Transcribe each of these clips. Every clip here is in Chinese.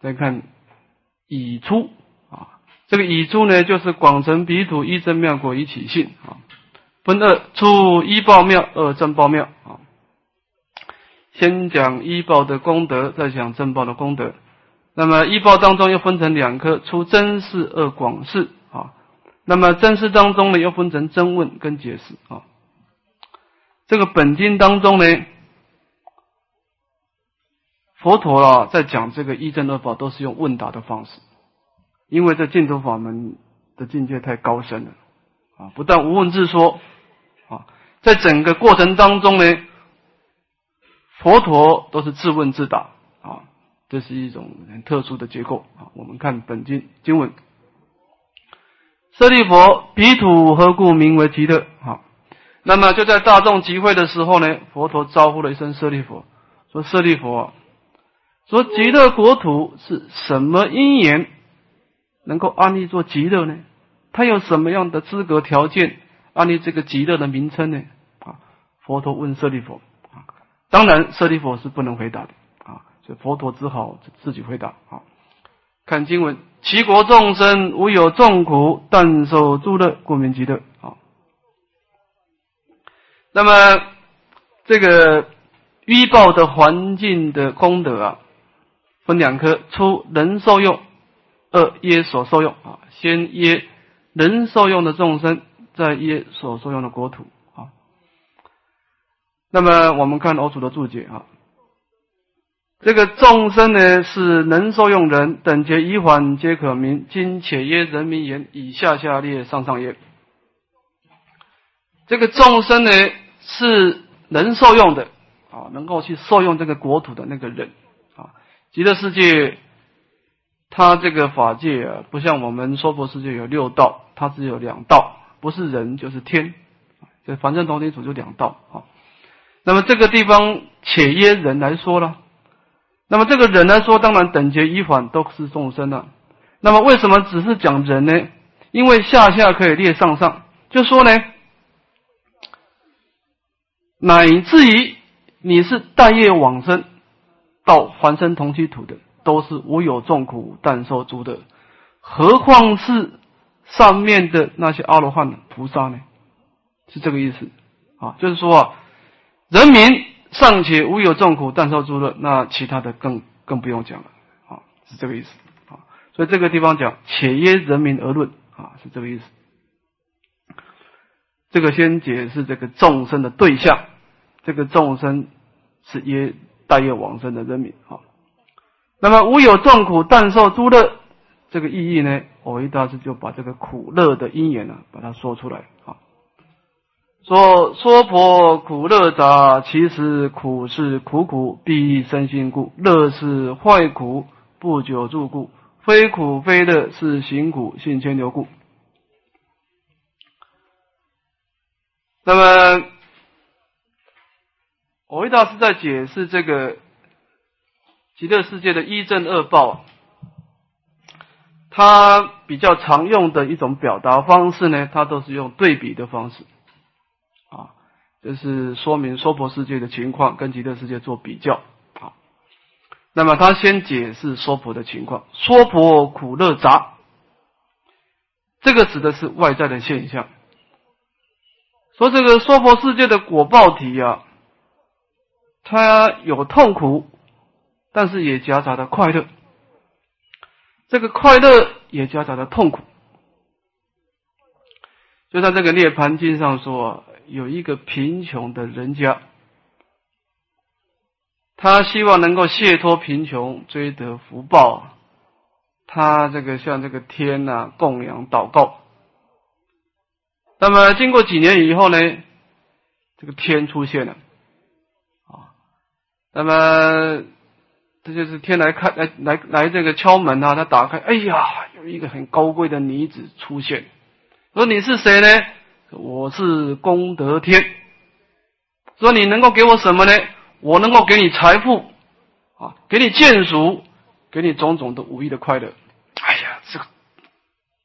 再看已出啊，这个已出呢，就是广成彼土一真妙果一起性啊，分二出一报妙，二正报妙啊。先讲一报的功德，再讲正报的功德。那么一报当中又分成两科，出真事，二广事啊。那么真事当中呢，又分成真问跟解释啊。这个本经当中呢。佛陀啊，在讲这个一正二法，都是用问答的方式，因为这净土法门的境界太高深了啊！不但无问自说啊，在整个过程当中呢，佛陀都是自问自答啊，这是一种很特殊的结构啊。我们看本经经文：舍利佛，彼土何故名为极乐？啊，那么就在大众集会的时候呢，佛陀招呼了一声舍利佛，说：“舍利佛。”说极乐国土是什么因缘能够安立做极乐呢？他有什么样的资格条件安立这个极乐的名称呢？啊，佛陀问舍利弗啊，当然舍利弗是不能回答的啊，所以佛陀只好自己回答啊。看经文，其国众生无有众苦，但受诸乐，故名极乐啊。那么这个依报的环境的功德啊。分两科，出人受用，二耶所受用啊。先耶人受用的众生，再耶所受用的国土啊。那么我们看欧楚的注解啊，这个众生呢是能受用人等觉一环皆可名，今且耶人民言以下下列上上耶。这个众生呢是能受用的啊，能够去受用这个国土的那个人。极乐世界，它这个法界啊，不像我们娑婆世界有六道，它只有两道，不是人就是天，这反正同体组就两道啊。那么这个地方且耶人来说了，那么这个人来说，当然等觉一反都是众生了。那么为什么只是讲人呢？因为下下可以列上上，就说呢，乃至于你是大业往生。到凡生同居土的，都是无有众苦，但受诸的。何况是上面的那些阿罗汉菩萨呢？是这个意思啊，就是说啊，人民尚且无有众苦，但受诸乐，那其他的更更不用讲了啊，是这个意思啊。所以这个地方讲，且耶人民而论啊，是这个意思。这个先解释这个众生的对象，这个众生是耶。大业往生的人民啊，那么无有众苦，但受诸乐，这个意义呢？我一大师就把这个苦乐的因缘呢，把它说出来啊。说说婆苦乐杂，其实苦是苦苦必生心故，乐是坏苦不久住故，非苦非乐是行苦性迁流故。那么。我维大师在解释这个极乐世界的一正二报，他比较常用的一种表达方式呢，他都是用对比的方式，啊，就是说明娑婆世界的情况跟极乐世界做比较，啊，那么他先解释娑婆的情况，娑婆苦乐杂，这个指的是外在的现象，说这个娑婆世界的果报体啊。他有痛苦，但是也夹杂着快乐。这个快乐也夹杂着痛苦。就在这个《涅盘经》上说，有一个贫穷的人家，他希望能够解脱贫穷，追得福报。他这个向这个天呐供养祷告。那么经过几年以后呢，这个天出现了。那么，这就是天来看来来来这个敲门啊，他打开，哎呀，有一个很高贵的女子出现。说你是谁呢？我是功德天。说你能够给我什么呢？我能够给你财富啊，给你眷属，给你种种的无意的快乐。哎呀，这个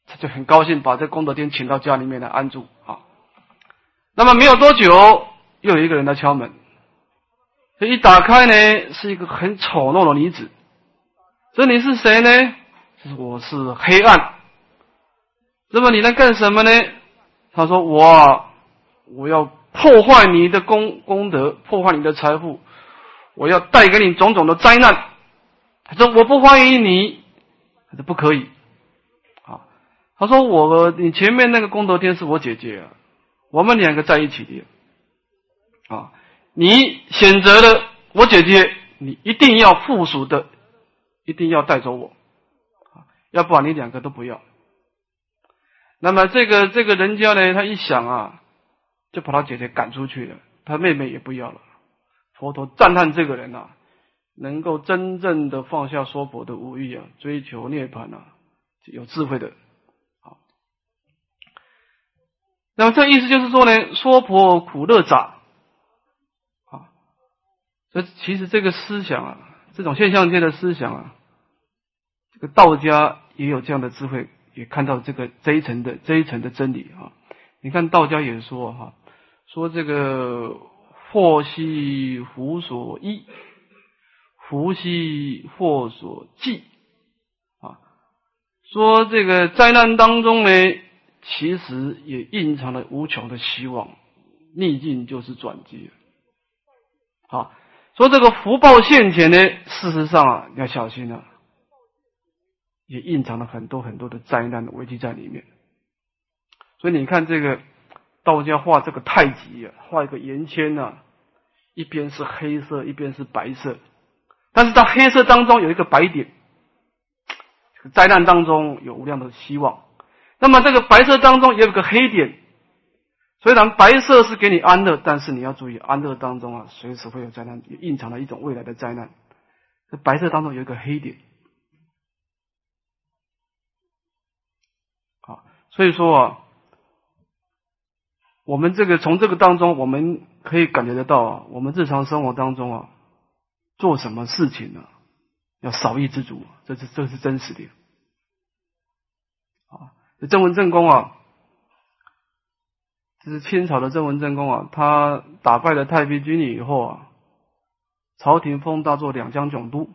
他就很高兴，把这功德天请到家里面来安住啊。那么没有多久，又有一个人来敲门。这一打开呢，是一个很丑陋的女子。这你是谁呢？我是黑暗。那么你能干什么呢？他说我我要破坏你的功功德，破坏你的财富，我要带给你种种的灾难。他说我不欢迎你，他说不可以。啊，他说我你前面那个功德天是我姐姐啊，我们两个在一起的。你选择了我姐姐，你一定要附属的。一定要带走我，要不然你两个都不要。那么这个这个人家呢，他一想啊，就把他姐姐赶出去了，他妹妹也不要了。佛陀赞叹这个人啊，能够真正的放下娑婆的无欲啊，追求涅槃啊，有智慧的。好，那么这意思就是说呢，娑婆苦乐杂，这其实这个思想啊。这种现象界的思想啊，这个道家也有这样的智慧，也看到这个这一层的这一层的真理啊。你看道家也说哈，说这个祸兮福所依，福兮祸所寄啊。说这个灾难当中呢，其实也蕴藏了无穷的希望，逆境就是转机好。说这个福报现前呢，事实上啊，要小心了，也蕴藏了很多很多的灾难的危机在里面。所以你看这个道家画这个太极啊，画一个圆圈呢，一边是黑色，一边是白色，但是在黑色当中有一个白点，灾难当中有无量的希望。那么这个白色当中也有个黑点。虽然白色是给你安乐，但是你要注意，安乐当中啊，随时会有灾难，蕴藏了一种未来的灾难。这白色当中有一个黑点，啊，所以说啊，我们这个从这个当中，我们可以感觉得到啊，我们日常生活当中啊，做什么事情呢，要少一知足，这是这是真实的。啊，正文正公啊。这是清朝的郑文正公啊，他打败了太平军以后啊，朝廷封他做两江总督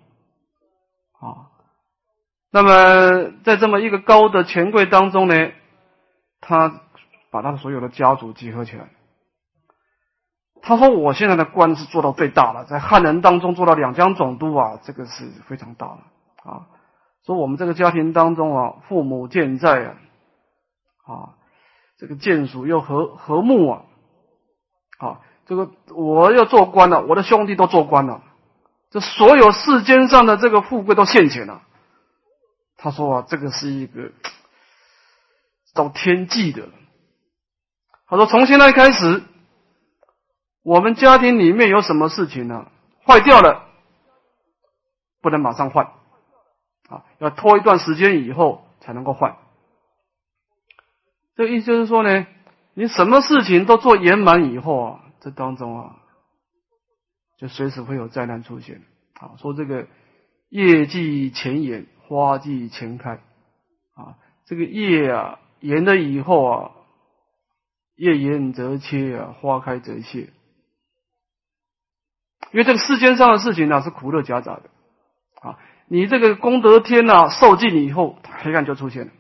啊。那么在这么一个高的权贵当中呢，他把他的所有的家族集合起来。他说：“我现在的官是做到最大了，在汉人当中做到两江总督啊，这个是非常大的啊。说我们这个家庭当中啊，父母健在啊，啊。”这个眷属又和和睦啊，啊，这个我要做官了，我的兄弟都做官了，这所有世间上的这个富贵都现前了。他说啊，这个是一个 遭天际的。他说从现在开始，我们家庭里面有什么事情呢？坏掉了，不能马上换，啊，要拖一段时间以后才能够换。这意思就是说呢，你什么事情都做圆满以后啊，这当中啊，就随时会有灾难出现。啊，说这个叶季前延，花季前开，啊，这个叶啊延了以后啊，叶延则切啊，花开则谢。因为这个世间上的事情呢，是苦乐夹杂的。啊，你这个功德天呐受尽以后，黑暗就出现了。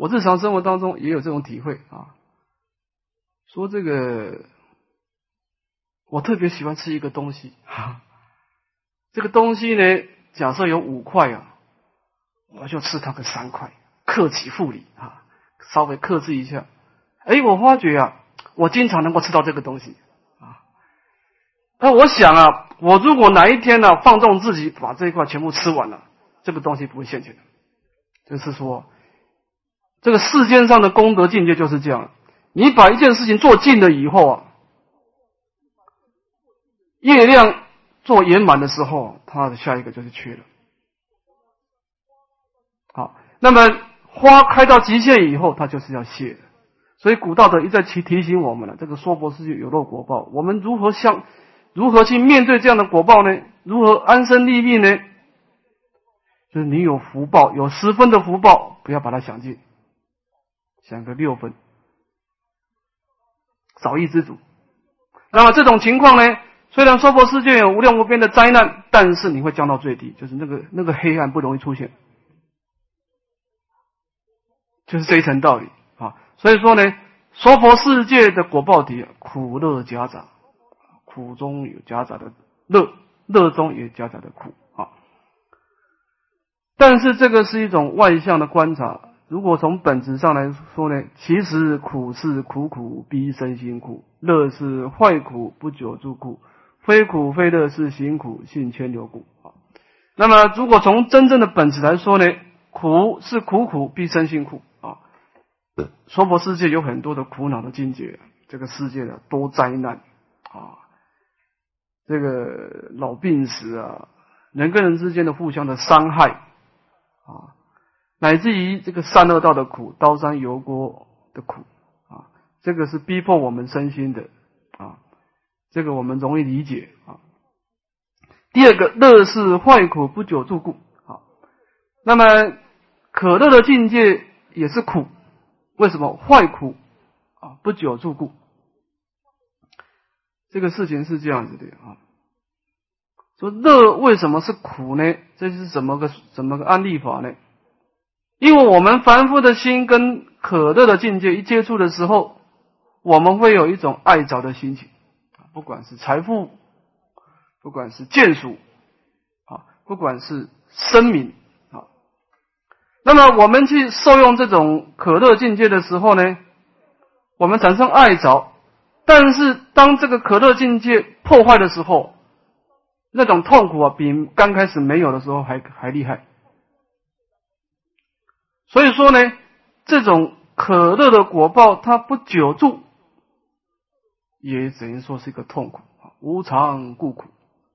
我日常生活当中也有这种体会啊，说这个我特别喜欢吃一个东西，啊，这个东西呢，假设有五块啊，我就吃它个三块，克己复礼啊，稍微克制一下。哎，我发觉啊，我经常能够吃到这个东西啊。那我想啊，我如果哪一天呢，放纵自己把这一块全部吃完了，这个东西不会现钱的，就是说。这个世间上的功德境界就是这样，你把一件事情做尽了以后啊，业量做圆满的时候，它的下一个就是缺了。好，那么花开到极限以后，它就是要谢。所以古道德一再提提醒我们了，这个娑婆世界有漏果报，我们如何向如何去面对这样的果报呢？如何安身立命呢？就是你有福报，有十分的福报，不要把它想尽。讲个六分，少一知足。那么这种情况呢，虽然娑婆世界有无量无边的灾难，但是你会降到最低，就是那个那个黑暗不容易出现，就是这一层道理啊。所以说呢，娑婆世界的果报体苦乐夹杂，苦中有夹杂的乐，乐中也夹杂的苦啊。但是这个是一种外向的观察。如果从本质上来说呢，其实苦是苦苦逼身心苦，乐是坏苦不久住苦，非苦非乐是行苦性牵流故啊。那么如果从真正的本质来说呢，苦是苦苦逼身心苦啊。娑婆世界有很多的苦恼的境界，这个世界的多灾难啊，这个老病死啊，人跟人之间的互相的伤害啊。乃至于这个善恶道的苦，刀山油锅的苦啊，这个是逼迫我们身心的啊，这个我们容易理解啊。第二个，乐是坏苦不久住故啊，那么可乐的境界也是苦，为什么坏苦啊不久住故？这个事情是这样子的啊，说乐为什么是苦呢？这是怎么个怎么个案例法呢？因为我们凡夫的心跟可乐的境界一接触的时候，我们会有一种爱着的心情不管是财富，不管是眷属，啊，不管是生命，啊，那么我们去受用这种可乐境界的时候呢，我们产生爱着，但是当这个可乐境界破坏的时候，那种痛苦啊，比刚开始没有的时候还还厉害。所以说呢，这种可乐的果报，它不久住，也只能说是一个痛苦啊，无常故苦，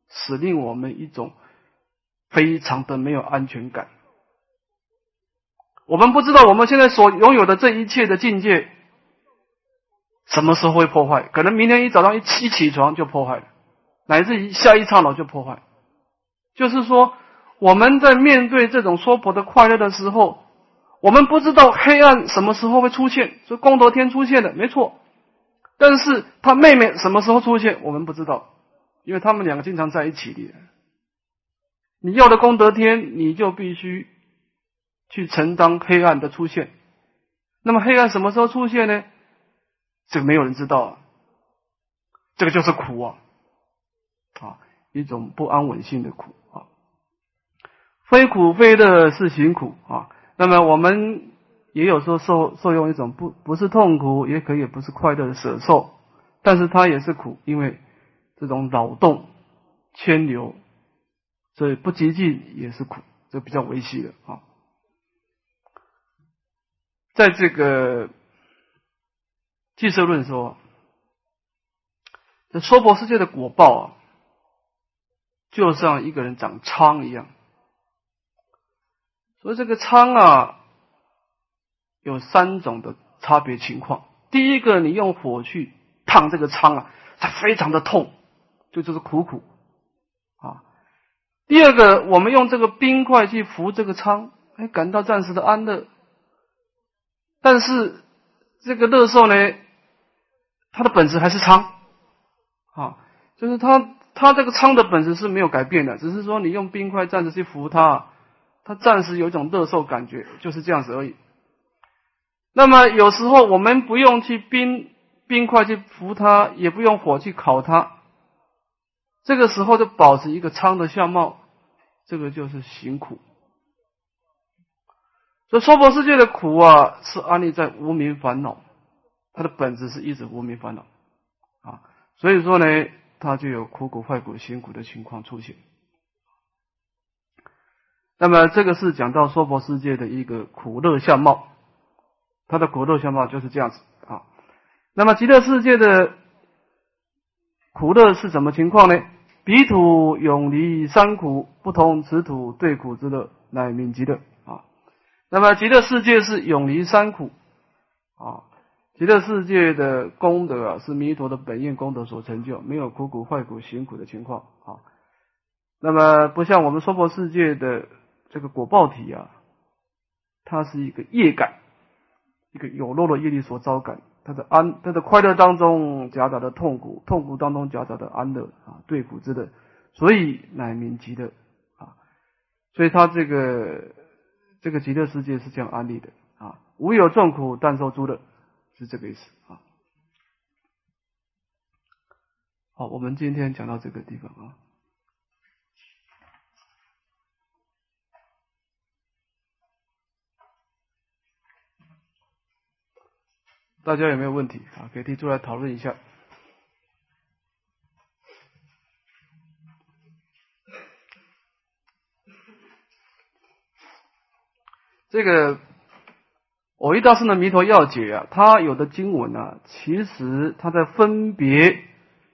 使令我们一种非常的没有安全感。我们不知道我们现在所拥有的这一切的境界，什么时候会破坏？可能明天一早上一起起床就破坏了，乃至于下一刹那就破坏。就是说，我们在面对这种娑婆的快乐的时候。我们不知道黑暗什么时候会出现，所以功德天出现的没错，但是他妹妹什么时候出现，我们不知道，因为他们两个经常在一起的。你要的功德天，你就必须去承担黑暗的出现。那么黑暗什么时候出现呢？这个没有人知道啊，这个就是苦啊，啊，一种不安稳性的苦啊，非苦非乐是行苦啊。那么我们也有时候受受用一种不不是痛苦，也可以不是快乐的舍受，但是它也是苦，因为这种扰动牵流，所以不极尽也是苦，这比较维系的啊。在这个俱舍论说，这娑婆世界的果报啊，就像一个人长疮一样。所以这个疮啊，有三种的差别情况。第一个，你用火去烫这个疮啊，它非常的痛，就就是苦苦啊。第二个，我们用这个冰块去敷这个疮，哎，感到暂时的安乐。但是这个乐受呢，它的本质还是疮啊，就是它它这个疮的本质是没有改变的，只是说你用冰块暂时去敷它。他暂时有一种乐受感觉，就是这样子而已。那么有时候我们不用去冰冰块去扶它，也不用火去烤它，这个时候就保持一个苍的相貌，这个就是行苦。所以娑婆世界的苦啊，是安立在无名烦恼，它的本质是一直无名烦恼啊，所以说呢，它就有苦苦坏苦辛苦的情况出现。那么这个是讲到娑婆世界的一个苦乐相貌，它的苦乐相貌就是这样子啊。那么极乐世界的苦乐是什么情况呢？彼土永离三苦，不同此土对苦之乐，乃名极乐啊。那么极乐世界是永离三苦啊，极乐世界的功德啊是弥陀的本愿功德所成就，没有苦苦坏苦行苦的情况啊。那么不像我们娑婆世界的。这个果报体啊，它是一个业感，一个有漏的业力所招感，它的安，它的快乐当中夹杂的痛苦，痛苦当中夹杂的安乐啊，对苦之乐，所以乃名极乐啊。所以他这个这个极乐世界是这样安利的啊，无有众苦，但受诸乐，是这个意思啊。好，我们今天讲到这个地方啊。大家有没有问题啊？可以提出来讨论一下。这个我一大圣的弥陀要解啊，他有的经文啊，其实他在分别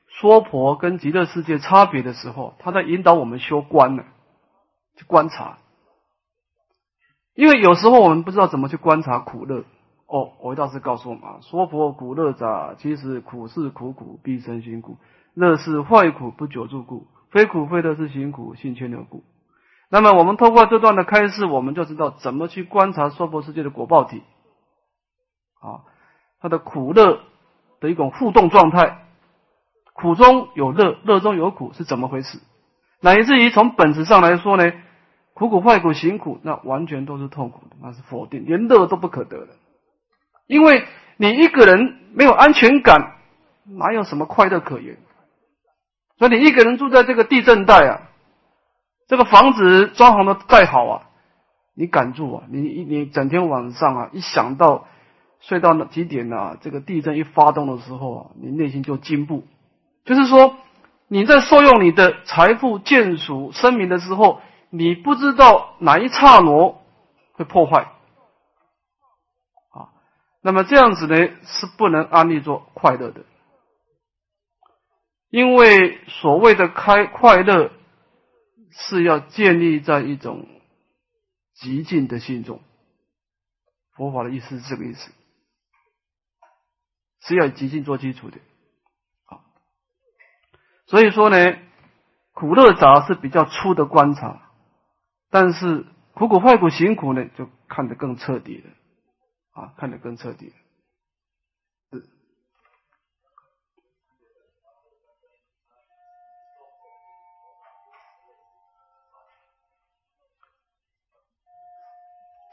娑婆跟极乐世界差别的时候，他在引导我们修观呢，去观察。因为有时候我们不知道怎么去观察苦乐。哦，我大师告诉我们啊，说佛苦乐者，其实苦是苦苦，必生辛苦；乐是坏苦，不久住故。非苦非乐是辛苦，性牵流故。那么我们透过这段的开示，我们就知道怎么去观察娑婆世界的果报体啊，它的苦乐的一种互动状态，苦中有乐，乐中有苦是怎么回事？乃至于从本质上来说呢，苦苦坏苦行苦，那完全都是痛苦的，那是否定，连乐都不可得的。因为你一个人没有安全感，哪有什么快乐可言？所以你一个人住在这个地震带啊，这个房子装潢的再好啊，你敢住啊？你你整天晚上啊，一想到睡到那几点啊，这个地震一发动的时候啊，你内心就惊怖。就是说你在受用你的财富、建属、生命的时候，你不知道哪一刹那会破坏。那么这样子呢，是不能安利做快乐的，因为所谓的开快乐，是要建立在一种极静的心中。佛法的意思是这个意思，是要以极静做基础的。啊，所以说呢，苦乐杂是比较粗的观察，但是苦苦坏苦行苦呢，就看得更彻底了。啊，看得更彻底。是，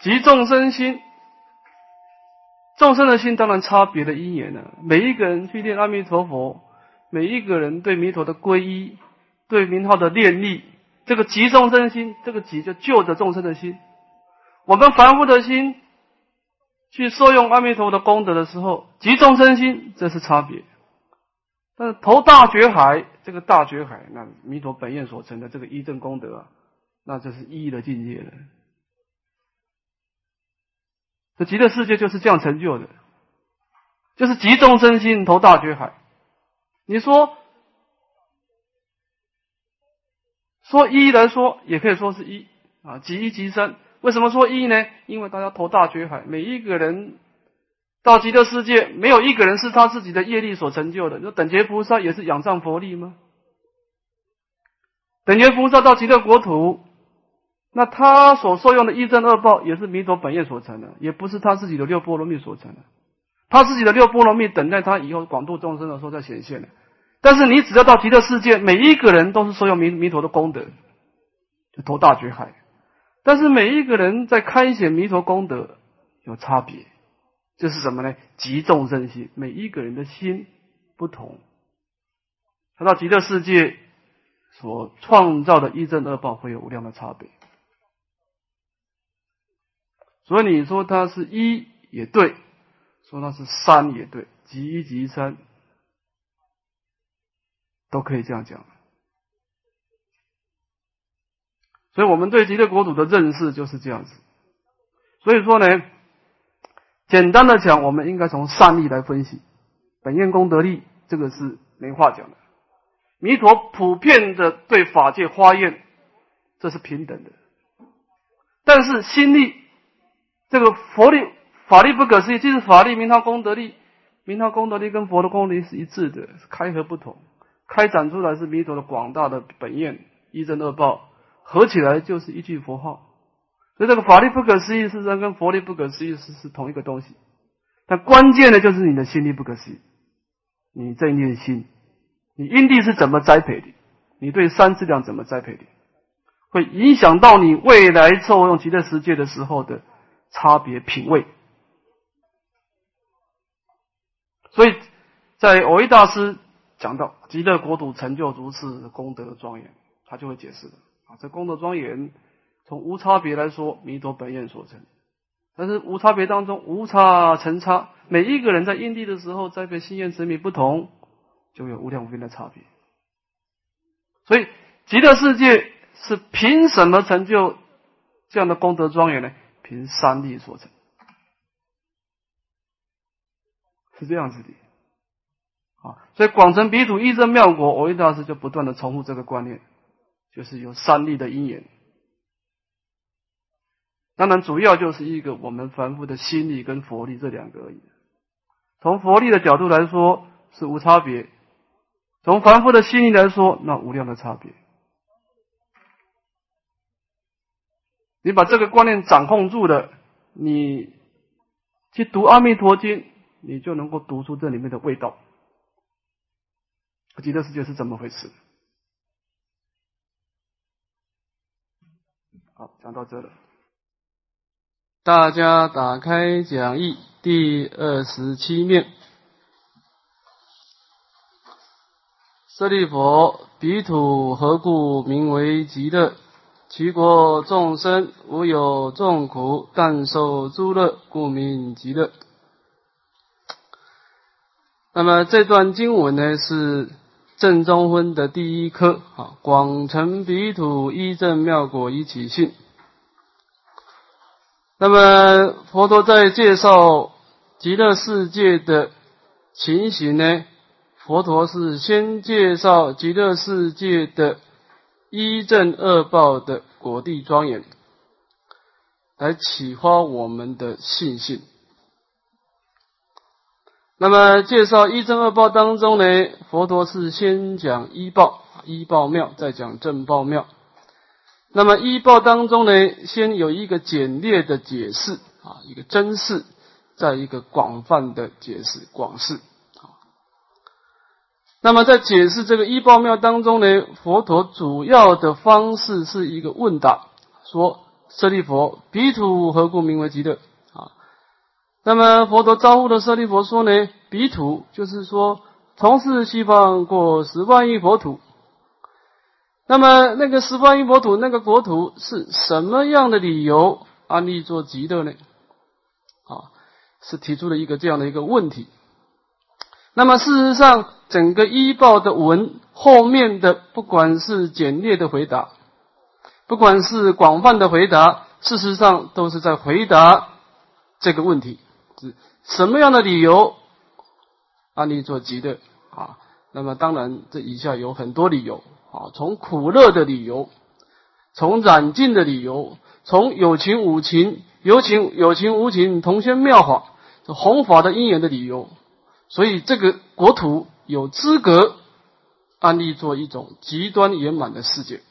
集众生心，众生的心当然差别的因缘了。每一个人去念阿弥陀佛，每一个人对弥陀的皈依，对名号的念力，这个集众生心，这个集就救着众生的心。我们凡夫的心。去受用阿弥陀佛的功德的时候，集众生心，这是差别。但是投大觉海，这个大觉海，那弥陀本愿所成的这个一正功德啊，那这是一的境界了。这极乐世界就是这样成就的，就是集众生心，投大觉海。你说说一来说，也可以说是一啊，集一集三。为什么说一呢？因为大家投大觉海，每一个人到极乐世界，没有一个人是他自己的业力所成就的。那等觉菩萨也是仰仗佛力吗？等觉菩萨到极乐国土，那他所受用的一正二报也是弥陀本愿所成的，也不是他自己的六波罗蜜所成的。他自己的六波罗蜜等待他以后广度众生的时候再显现的。但是你只要到极乐世界，每一个人都是受用弥弥陀的功德，就投大觉海。但是每一个人在开显弥陀功德有差别，这是什么呢？极众生心，每一个人的心不同，他到极乐世界所创造的一正二报会有无量的差别。所以你说它是一也对，说它是三也对，集一集三都可以这样讲。所以我们对极乐国土的认识就是这样子。所以说呢，简单的讲，我们应该从善力来分析，本愿功德力，这个是没话讲的。弥陀普遍的对法界花愿，这是平等的。但是心力，这个佛力、法力不可思议，即是法力、名堂、功德力，名堂、功德力跟佛的功德力是一致的，开合不同，开展出来是弥陀的广大的本愿一正二报。合起来就是一句佛号，所以这个法力不可思议，事实上跟佛力不可思议是是同一个东西。但关键的就是你的心力不可思议，你这一念心，你因地是怎么栽培的？你对三质量怎么栽培的？会影响到你未来受用极乐世界的时候的差别品味。所以在偶一大师讲到极乐国土成就如是功德庄严，他就会解释的啊，这功德庄严从无差别来说，弥陀本愿所成。但是无差别当中无差成差，每一个人在因地的时候栽培心愿执迷不同，就有无量无边的差别。所以极乐世界是凭什么成就这样的功德庄严呢？凭三力所成，是这样子的。啊，所以广成彼土一真妙果，我一大师就不断的重复这个观念，就是有三力的因缘。当然，主要就是一个我们凡夫的心力跟佛力这两个而已。从佛力的角度来说是无差别；从凡夫的心力来说，那无量的差别。你把这个观念掌控住了，你去读《阿弥陀经》，你就能够读出这里面的味道。极乐世界是怎么回事？好，讲到这了。大家打开讲义第二十七面。舍利弗，彼土何故名为极乐？其国众生无有众苦，但受诸乐，故名极乐。那么这段经文呢，是正中分的第一科啊，广成彼土一正妙果一起信。那么，佛陀在介绍极乐世界的情形呢？佛陀是先介绍极乐世界的一正二报的果地庄严，来启发我们的信心。那么，介绍一正二报当中呢，佛陀是先讲一报，一报妙，再讲正报妙。那么一报当中呢，先有一个简略的解释啊，一个真事，再一个广泛的解释广释。那么在解释这个一报妙当中呢，佛陀主要的方式是一个问答，说舍利弗，彼土何故名为极乐？那么佛陀招呼的舍利佛说呢，彼土就是说，从事西方过十万亿佛土。那么，那个十万亿国土，那个国土是什么样的理由安利做极乐呢？啊，是提出了一个这样的一个问题。那么，事实上，整个医报的文后面的，不管是简略的回答，不管是广泛的回答，事实上都是在回答这个问题：是什么样的理由安利做极乐？啊，那么当然，这以下有很多理由。啊，从苦乐的理由，从染尽的理由，从有情无情、有情有情无情同宣妙法这、弘法的因缘的理由，所以这个国土有资格安立做一种极端圆满的世界。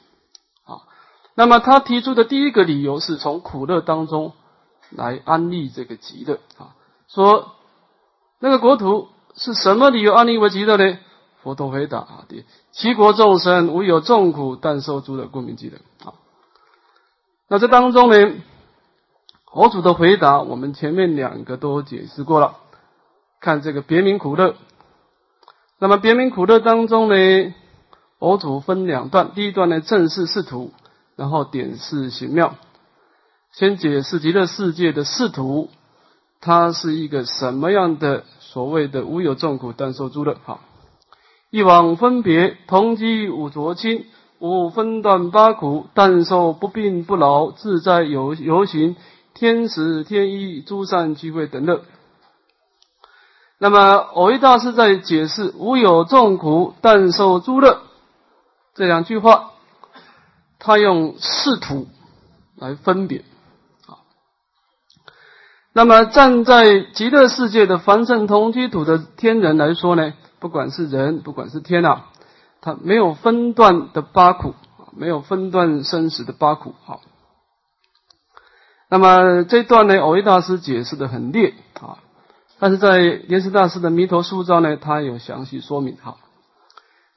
啊，那么他提出的第一个理由是从苦乐当中来安立这个极乐。啊，说那个国土是什么理由安立为极乐呢？佛陀回答啊，第七国众生无有众苦，但受诸的故名极乐啊。那这当中呢，佛祖的回答，我们前面两个都解释过了。看这个别名苦乐，那么别名苦乐当中呢，佛祖分两段，第一段呢正是仕途，然后点示行妙。先解释极乐世界的仕途，它是一个什么样的所谓的无有众苦，但受诸乐好。一往分别，同机五浊清，无分段八苦，但受不病不老，自在游游行，天时天意，诸善聚会等乐。那么，偶一大师在解释“无有众苦，但受诸乐”这两句话，他用视土来分别。那么，站在极乐世界的凡圣同居土的天人来说呢？不管是人，不管是天啊，他没有分段的八苦，没有分段生死的八苦。好，那么这段呢，藕益大师解释的很烈啊。但是在莲师大师的弥陀塑造呢，他有详细说明哈。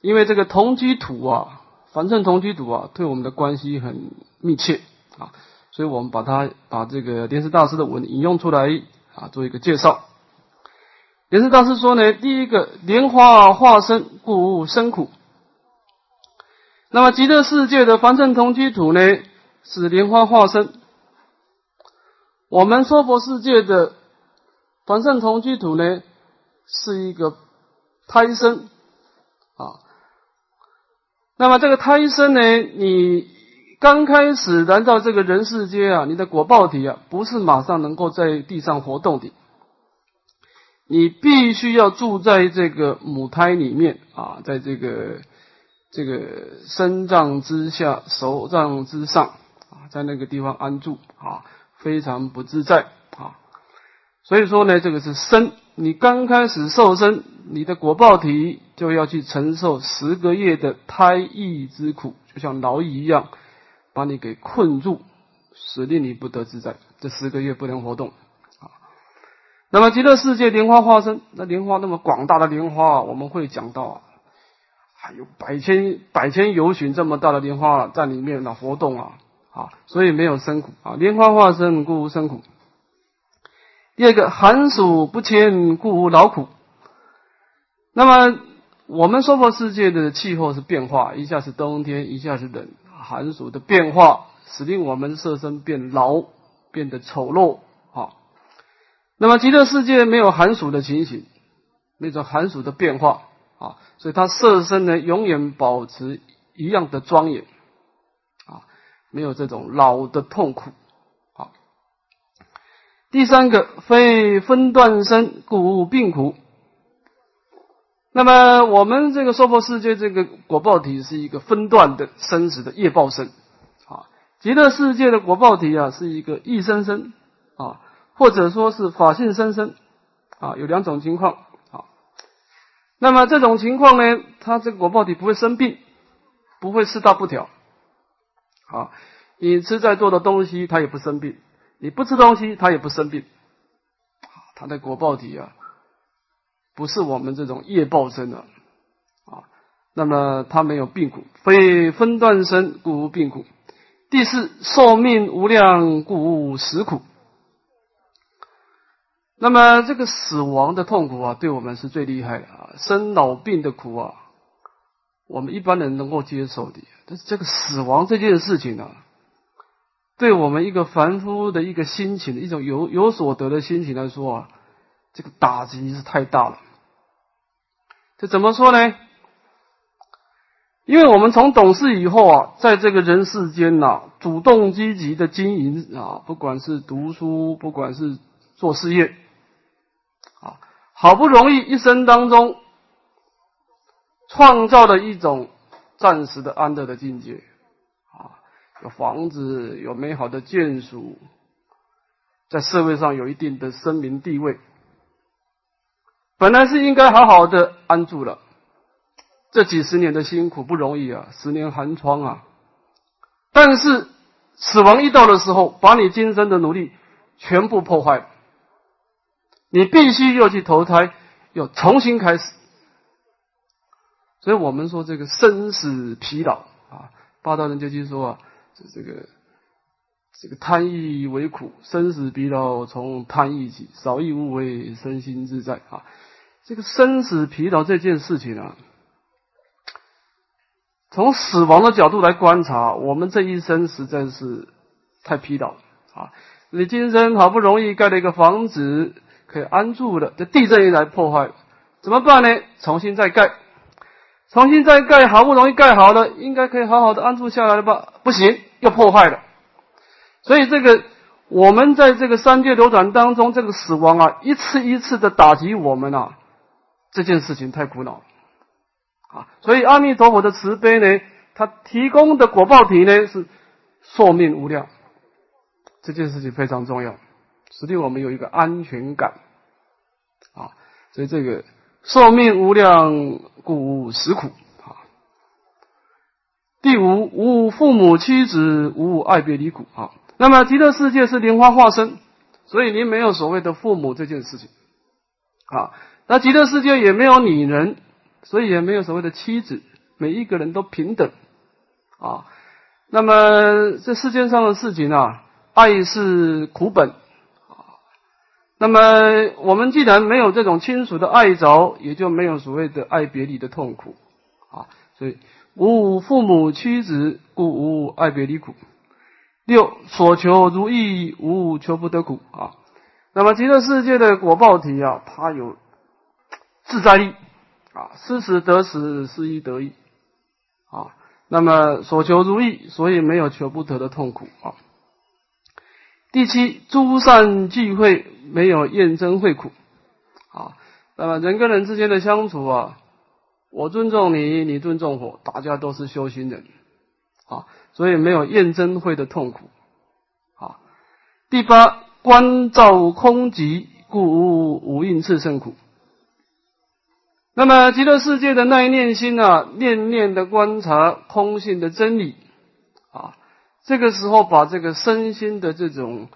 因为这个同居土啊，凡圣同居土啊，对我们的关系很密切啊，所以我们把它把这个莲师大师的文引用出来啊，做一个介绍。莲师大师说呢，第一个莲花化身，故生苦。那么极乐世界的凡圣同居土呢，是莲花化身。我们娑婆世界的凡圣同居土呢，是一个胎生啊。那么这个胎生呢，你刚开始来到这个人世间啊，你的果报体啊，不是马上能够在地上活动的，你必须要住在这个母胎里面啊，在这个这个身脏之下、手脏之上啊，在那个地方安住啊。非常不自在啊，所以说呢，这个是生。你刚开始受身，你的果报体就要去承受十个月的胎役之苦，就像牢狱一样，把你给困住，使令你不得自在。这十个月不能活动啊。那么极乐世界莲花化身，那莲花那么广大的莲花，我们会讲到啊，还有百千百千游巡这么大的莲花在里面呢活动啊。啊，所以没有生苦啊，莲花化身故无生苦。第二个，寒暑不迁故无劳苦。那么我们娑婆世界的气候是变化，一下是冬天，一下是冷，寒暑的变化使令我们色身变老，变得丑陋啊。那么极乐世界没有寒暑的情形，那种寒暑的变化啊，所以它色身呢永远保持一样的庄严啊。没有这种老的痛苦，啊。第三个，非分段生，故病苦。那么我们这个娑婆世界这个果报体是一个分段的生死的业报身，啊，极乐世界的果报体啊是一个一生生啊，或者说是法性生生啊，有两种情况，啊。那么这种情况呢，它这个果报体不会生病，不会四大不调。啊，你吃再多的东西，它也不生病；你不吃东西，它也不生病。它的果报体啊，不是我们这种业报生的啊。那么他没有病苦，非分段生，故无病苦。第四，寿命无量，故无死苦。那么这个死亡的痛苦啊，对我们是最厉害的啊，生老病的苦啊。我们一般人能够接受的，但是这个死亡这件事情呢，对我们一个凡夫的一个心情，一种有有所得的心情来说啊，这个打击是太大了。这怎么说呢？因为我们从懂事以后啊，在这个人世间呐，主动积极的经营啊，不管是读书，不管是做事业，啊，好不容易一生当中。创造了一种暂时的安乐的境界，啊，有房子，有美好的眷属，在社会上有一定的声名地位，本来是应该好好的安住了。这几十年的辛苦不容易啊，十年寒窗啊，但是死亡一到的时候，把你今生的努力全部破坏，你必须又去投胎，又重新开始。所以我们说这个生死疲劳啊，八道人就去说啊，这个这个贪欲为苦，生死疲劳从贪欲起，少欲无为，身心自在啊。这个生死疲劳这件事情啊，从死亡的角度来观察，我们这一生实在是太疲劳啊。你今生好不容易盖了一个房子可以安住的，这地震一来破坏，怎么办呢？重新再盖。重新再盖，好不容易盖好了，应该可以好好的安住下来了吧？不行，又破坏了。所以这个我们在这个三界流转当中，这个死亡啊，一次一次的打击我们啊，这件事情太苦恼啊。所以阿弥陀佛的慈悲呢，他提供的果报体呢是寿命无量，这件事情非常重要，使得我们有一个安全感啊。所以这个。寿命无量，故无死苦啊。第五，无父母妻子，无爱别离苦啊。那么极乐世界是莲花化身，所以您没有所谓的父母这件事情啊。那极乐世界也没有女人，所以也没有所谓的妻子，每一个人都平等啊。那么这世界上的事情啊，爱是苦本啊。那么我们既然没有这种亲属的爱着，也就没有所谓的爱别离的痛苦啊。所以无父母妻子，故无爱别离苦。六所求如意，无求不得苦啊。那么极乐世界的果报体啊，它有自在力啊，失时得时，失意得意啊。那么所求如意，所以没有求不得的痛苦啊。第七，诸善聚会，没有厌憎会苦啊。那么人跟人之间的相处啊，我尊重你，你尊重我，大家都是修行人啊，所以没有厌憎会的痛苦啊。第八，观照空寂，故无无应次胜苦。那么极乐世界的那一念心啊，念念的观察空性的真理啊，这个时候把这个身心的这种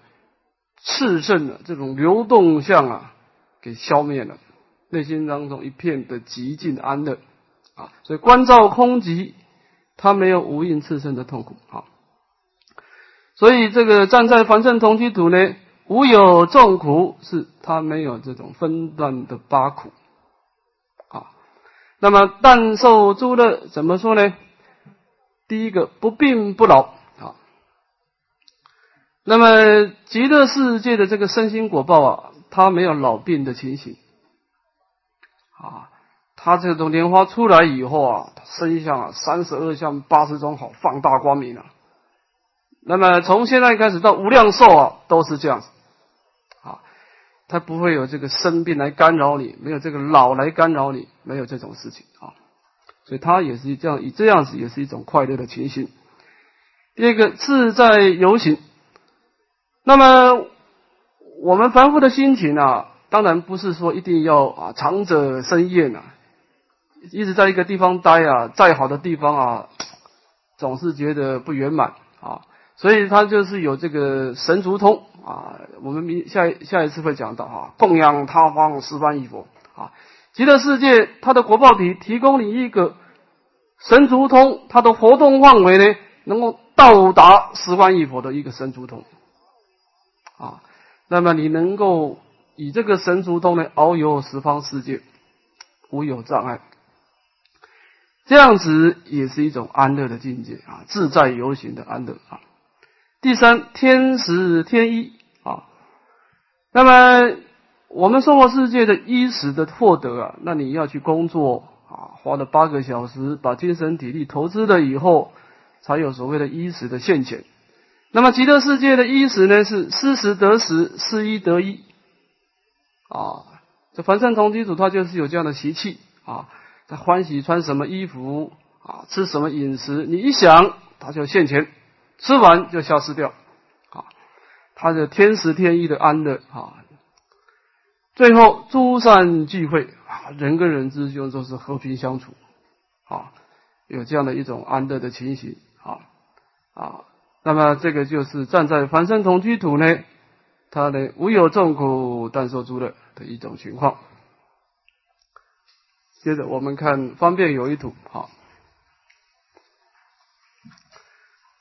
炽盛的这种流动相啊，给消灭了，内心当中一片的极尽安乐啊，所以观照空寂，他没有无印炽盛的痛苦啊，所以这个站在凡圣同居土呢，无有众苦，是他没有这种分段的八苦。那么，但受诸乐怎么说呢？第一个不病不老啊。那么极乐世界的这个身心果报啊，它没有老病的情形啊。它这种莲花出来以后啊，身相啊，三十二相八十种好，放大光明啊。那么从现在开始到无量寿啊，都是这样子。他不会有这个生病来干扰你，没有这个老来干扰你，没有这种事情啊，所以他也是这样，以这样子也是一种快乐的情形。第二个自在游行，那么我们凡夫的心情啊，当然不是说一定要啊长者生厌啊，一直在一个地方待啊，再好的地方啊，总是觉得不圆满啊，所以他就是有这个神足通。啊，我们明下一下一次会讲到哈，供养他方十方一佛啊，极乐世界它的国报体提供你一个神足通，它的活动范围呢，能够到达十方一佛的一个神足通啊，那么你能够以这个神足通呢，遨游十方世界，无有障碍，这样子也是一种安乐的境界啊，自在游行的安乐啊。第三，天时天衣啊，那么我们生活世界的衣食的获得啊，那你要去工作啊，花了八个小时，把精神体力投资了以后，才有所谓的衣食的现钱。那么极乐世界的衣食呢，是失时得时，失衣得衣啊。这凡圣同居主他就是有这样的习气啊，他欢喜穿什么衣服啊，吃什么饮食，你一想他就现钱。吃完就消失掉，啊，他的天时天意的安乐啊，最后诸善聚会啊，人跟人之间都是和平相处，啊，有这样的一种安乐的情形，啊啊，那么这个就是站在凡圣同居土呢，他呢无有众苦，但受诸乐的一种情况。接着我们看方便有一土，好。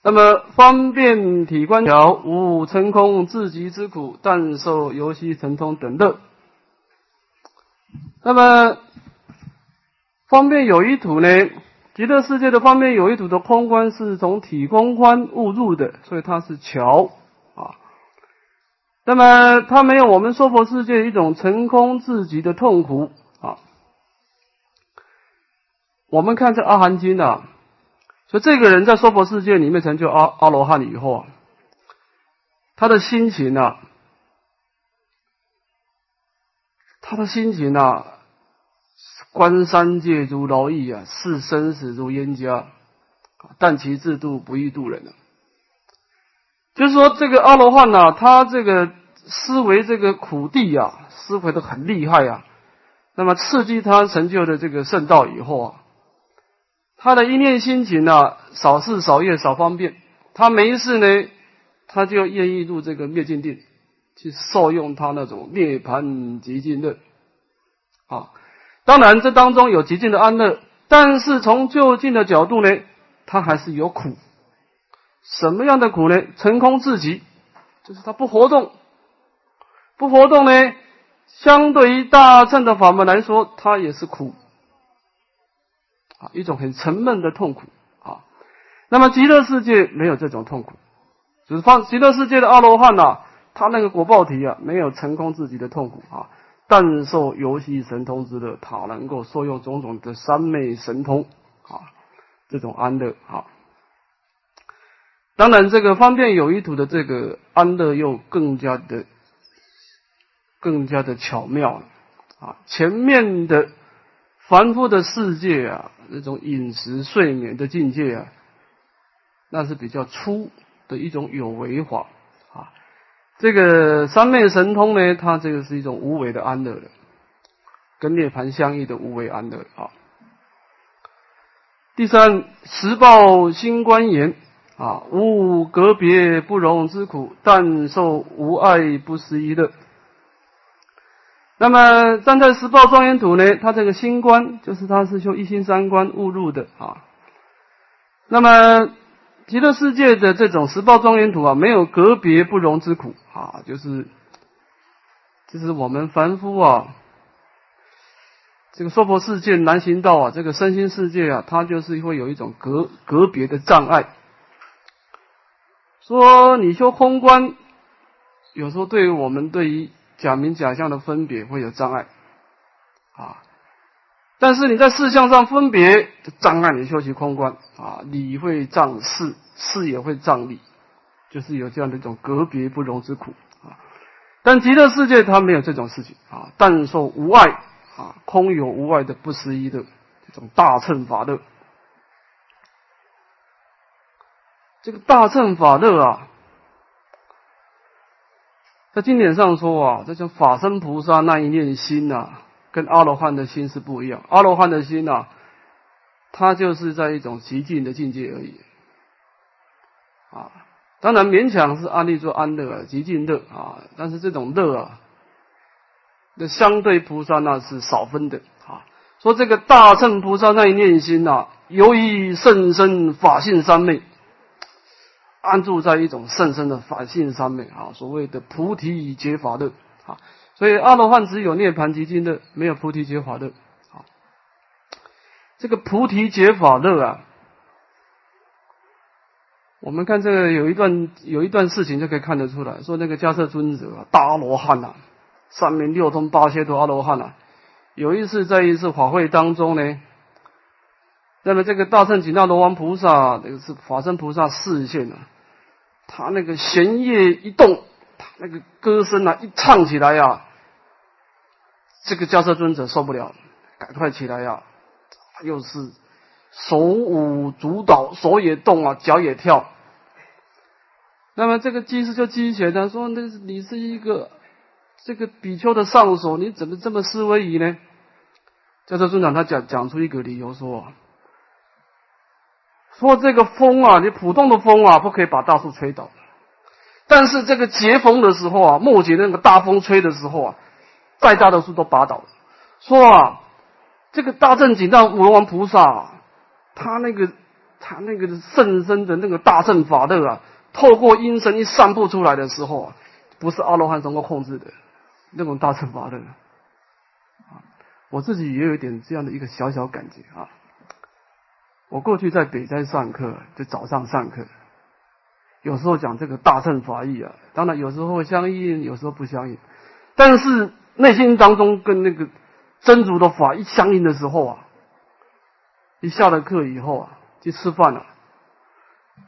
那么方便体观调，无成空自极之苦，但受游戏神通等乐。那么方便有一土呢？极乐世界的方便有一土的空观是从体空观误入的，所以它是桥啊。那么它没有我们娑婆世界一种成空自极的痛苦啊。我们看这阿含经啊。所以这个人在娑婆世界里面成就阿阿罗汉以后啊，他的心情啊，他的心情啊，观三界如劳役啊，视生死如冤家，但其制度不易度人啊。就是说，这个阿罗汉呐，他这个思维这个苦地啊，思维的很厉害啊，那么刺激他成就的这个圣道以后啊。他的一念心情呢，少事少业少方便。他没事呢，他就愿意入这个灭尽定，去受用他那种涅盘极尽乐。啊。当然，这当中有极尽的安乐，但是从就近的角度呢，他还是有苦。什么样的苦呢？成空至极，就是他不活动，不活动呢，相对于大乘的法门来说，他也是苦啊，一种很沉闷的痛苦啊。那么极乐世界没有这种痛苦，只是放极乐世界的阿罗汉呐，他那个果报体啊，没有成功自己的痛苦啊。但受游戏神通之乐，他能够受用种种的三昧神通啊，这种安乐啊。当然，这个方便有一土的这个安乐又更加的、更加的巧妙了啊。前面的凡夫的世界啊，那种饮食睡眠的境界啊，那是比较粗的一种有为法啊。这个三昧神通呢，它这个是一种无为的安乐的，跟涅盘相应的无为安乐啊。第三，十报心观言啊，无隔别不容之苦，但受无爱不思议乐。那么站在十报庄严土呢，他这个心观就是他是修一心三观误入的啊。那么。极乐世界的这种十报庄严土啊，没有隔别不容之苦啊，就是就是我们凡夫啊，这个娑婆世界难行道啊，这个身心世界啊，它就是会有一种隔隔别的障碍。说你修空观，有时候对于我们对于假名假相的分别会有障碍啊。但是你在事相上分别障碍你修习空观啊，理会障事，事也会障理，就是有这样的一种隔别不容之苦啊。但极乐世界它没有这种事情啊，但受无碍啊，空有无碍的不思议的这种大乘法乐。这个大乘法乐啊，在经典上说啊，这叫法身菩萨那一念心呐。跟阿罗汉的心是不一样，阿罗汉的心呐，他就是在一种极静的境界而已，啊，当然勉强是安利做安乐，极静乐啊，但是这种乐啊，那相对菩萨那是少分的啊。说这个大乘菩萨那一念心呐，由于甚深法性三昧，安住在一种甚深的法性上面啊，所谓的菩提解法乐啊。所以阿罗汉只有涅盘极境的，没有菩提解法乐。啊，这个菩提解法乐啊，我们看这个有一段有一段事情就可以看得出来，说那个迦叶尊者大阿罗汉呐，三面六通八切多阿罗汉呐，有一次在一次法会当中呢，那么这个大圣紧那罗王菩萨，那个是法身菩萨视线啊，他那个弦乐一动。他那个歌声啊，一唱起来呀，这个迦叶尊者受不了，赶快起来呀，又是手舞足蹈，手也动啊，脚也跳。那么这个机师就惊起来，他说：“那你是一个这个比丘的上首，你怎么这么思威仪呢？”教授尊长他讲讲出一个理由说：“说这个风啊，你普通的风啊，不可以把大树吹倒。”但是这个结风的时候啊，末节那个大风吹的时候啊，再大的树都拔倒了。说啊，这个大正经大魔王菩萨，他那个他那个甚深的那个大正法乐啊，透过音声一散布出来的时候啊，不是阿罗汉能够控制的那种大乘法乐。我自己也有一点这样的一个小小感觉啊。我过去在北斋上课，就早上上课。有时候讲这个大乘法义啊，当然有时候相应，有时候不相应。但是内心当中跟那个真主的法一相应的时候啊，一下了课以后啊，去吃饭了，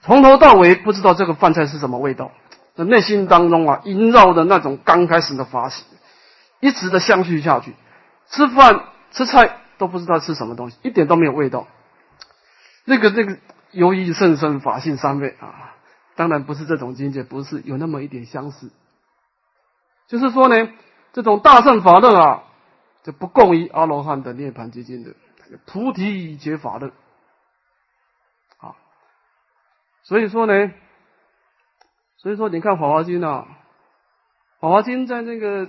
从头到尾不知道这个饭菜是什么味道。那内心当中啊，萦绕的那种刚开始的法喜，一直的相续下去。吃饭吃菜都不知道吃什么东西，一点都没有味道。那个那个由于甚深法性三昧啊。当然不是这种境界，不是有那么一点相似。就是说呢，这种大圣法论啊，就不共于阿罗汉的涅盘结晶的菩提解法论啊。所以说呢，所以说你看《法华经》啊，《法华经》在那个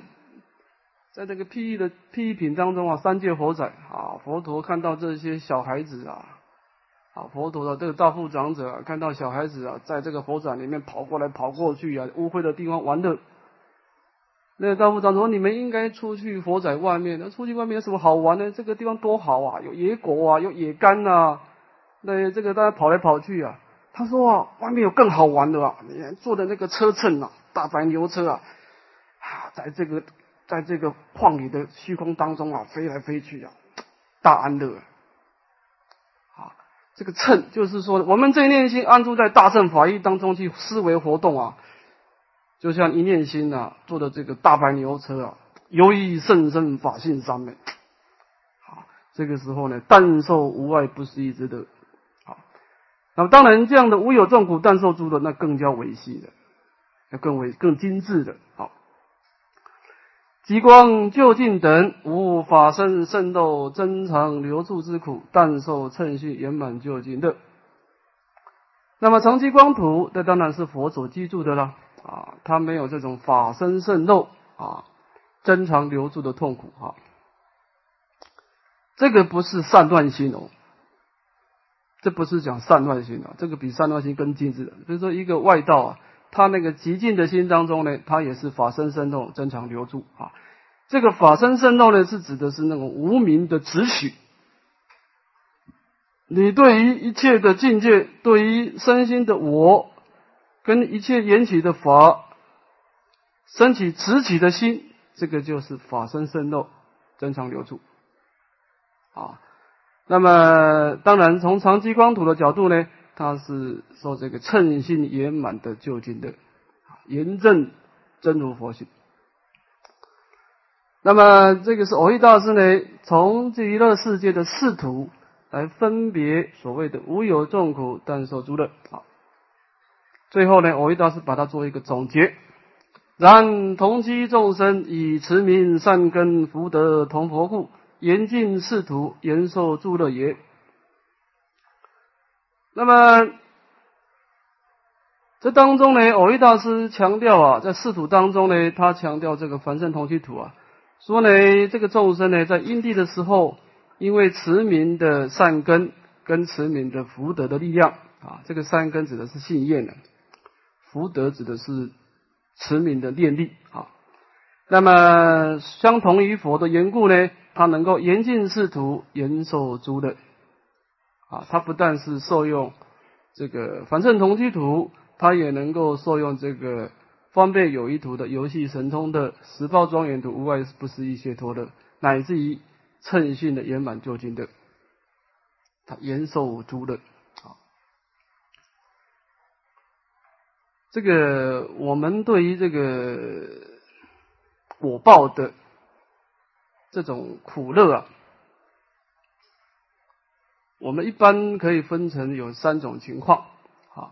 在这个譬喻的譬喻品当中啊，三界佛仔啊，佛陀看到这些小孩子啊，啊，佛陀的这个大富长者啊，看到小孩子啊，在这个佛展里面跑过来跑过去啊，污秽的地方玩的。那个大富长说：“你们应该出去佛仔外面，那出去外面有什么好玩呢？这个地方多好啊，有野果啊，有野干呐，那这个大家跑来跑去啊。”他说：“啊，外面有更好玩的啊，你坐的那个车乘啊，大白牛车啊，啊，在这个。”在这个旷野的虚空当中啊，飞来飞去啊，大安乐！这个称就是说，我们这一念心安住在大乘法义当中去思维活动啊，就像一念心呐，坐的这个大白牛车啊，由于甚深法性上面，好，这个时候呢，但受无外不是一之德好。那么当然，这样的无有众苦但受诸的，那更加维系的，要更为更精致的，好。极光就近等无法身圣斗珍藏留住之苦，但受称序圆满就近的。那么长期光图，这当然是佛所居住的了啊，他没有这种法身圣斗啊，珍藏留住的痛苦哈。这个不是善乱心哦，这不是讲善乱心啊，这个比善乱心更精致的。比如说一个外道啊。他那个极静的心当中呢，他也是法身生动，增长留住啊。这个法身生动呢，是指的是那种无名的执取。你对于一切的境界，对于身心的我，跟一切缘起的法，升起执起的心，这个就是法身生动，增长留住啊。那么，当然从长期光土的角度呢。他是说这个称性圆满的究竟的，严正真如佛性。那么这个是偶益大师呢，从这娱乐世界的仕途来分别所谓的无有众苦但受诸乐。好，最后呢，偶益大师把它做一个总结：然同期众生以慈名善根福德同佛故，严禁仕途，延受诸乐也。那么，这当中呢，偶益大师强调啊，在四土当中呢，他强调这个凡圣同居土啊，说呢，这个众生呢，在因地的时候，因为持名的善根跟持名的福德的力量啊，这个善根指的是信愿呢，福德指的是持名的念力啊。那么，相同于佛的缘故呢，他能够严禁世土，严受诸的。啊，它不但是受用这个凡圣同居图，它也能够受用这个方便有一图的游戏神通的十报庄严图，无外不是一切托的，乃至于称性的圆满究竟的，它延寿诸的。啊，这个我们对于这个果报的这种苦乐啊。我们一般可以分成有三种情况，啊，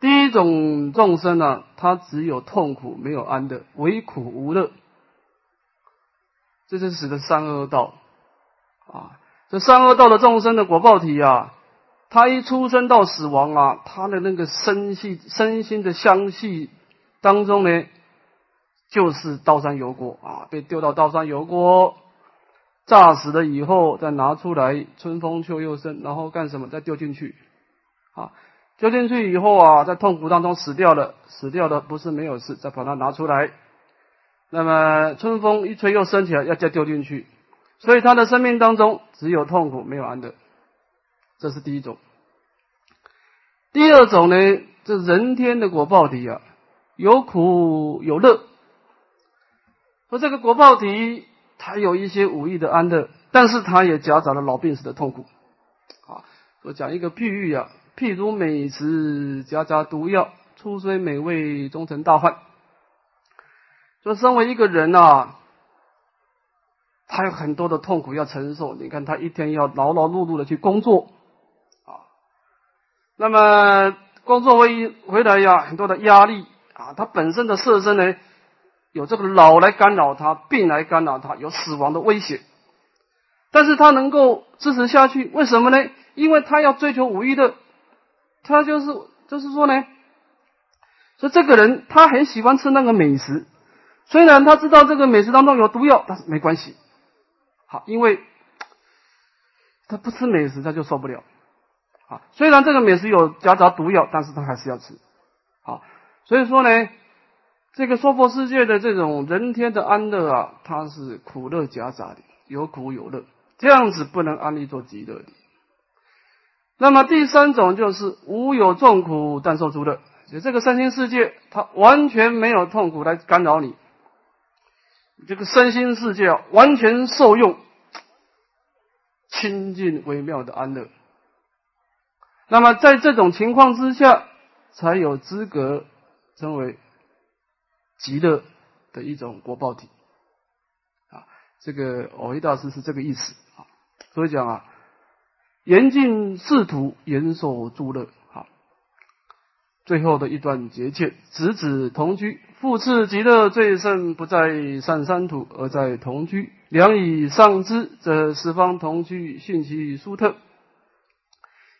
第一种众生呢，他只有痛苦没有安乐，唯苦无乐，这是使得三恶道，啊，这三恶道的众生的果报体啊，他一出生到死亡啊，他的那个身系身心的相系当中呢，就是刀山油锅啊，被丢到刀山油锅。炸死了以后，再拿出来，春风秋又生，然后干什么？再丢进去，啊，丢进去以后啊，在痛苦当中死掉了，死掉的不是没有事，再把它拿出来，那么春风一吹又升起来，要再丢进去，所以他的生命当中只有痛苦，没有安乐，这是第一种。第二种呢，这人天的果报体啊，有苦有乐，和这个果报体。他有一些武艺的安乐，但是他也夹杂了老病死的痛苦。啊，我讲一个譬喻啊，譬如美食夹杂毒药，初虽美味，终成大患。说身为一个人啊，他有很多的痛苦要承受。你看他一天要劳劳碌碌的去工作，啊，那么工作回回来呀，很多的压力啊，他本身的色身呢？有这个老来干扰他，病来干扰他，有死亡的威胁，但是他能够支持下去，为什么呢？因为他要追求五欲的，他就是就是说呢，说这个人他很喜欢吃那个美食，虽然他知道这个美食当中有毒药，但是没关系。好，因为他不吃美食，他就受不了。啊，虽然这个美食有夹杂毒药，但是他还是要吃。好，所以说呢，这个娑婆世界的这种人天的安乐啊，它是苦乐夹杂的，有苦有乐，这样子不能安立做极乐的。那么第三种就是无有众苦，但受诸乐。就这个身心世界，它完全没有痛苦来干扰你。这个身心世界，完全受用，清净微妙的安乐。那么在这种情况之下，才有资格称为极乐的一种国报体。啊，这个偶一大师是这个意思啊。所以讲啊，严禁仕途，严守诸乐。最后的一段结切，子子同居，复次极乐最胜，不在上山土，而在同居。良以上之，则十方同居，信其殊特。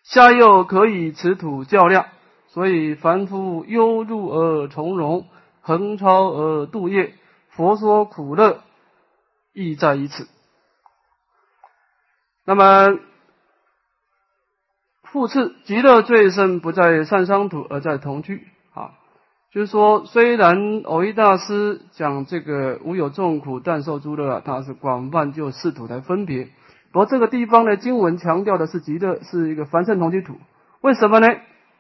下又可以持土较量，所以凡夫忧入而从容，横超而度业。佛说苦乐，亦在于此。那么。复次，极乐最胜不在善商土，而在同居。啊，就是说，虽然偶一大师讲这个无有众苦，但受诸乐，他是广泛就四土来分别。不过这个地方呢，经文强调的是极乐是一个凡圣同居土。为什么呢？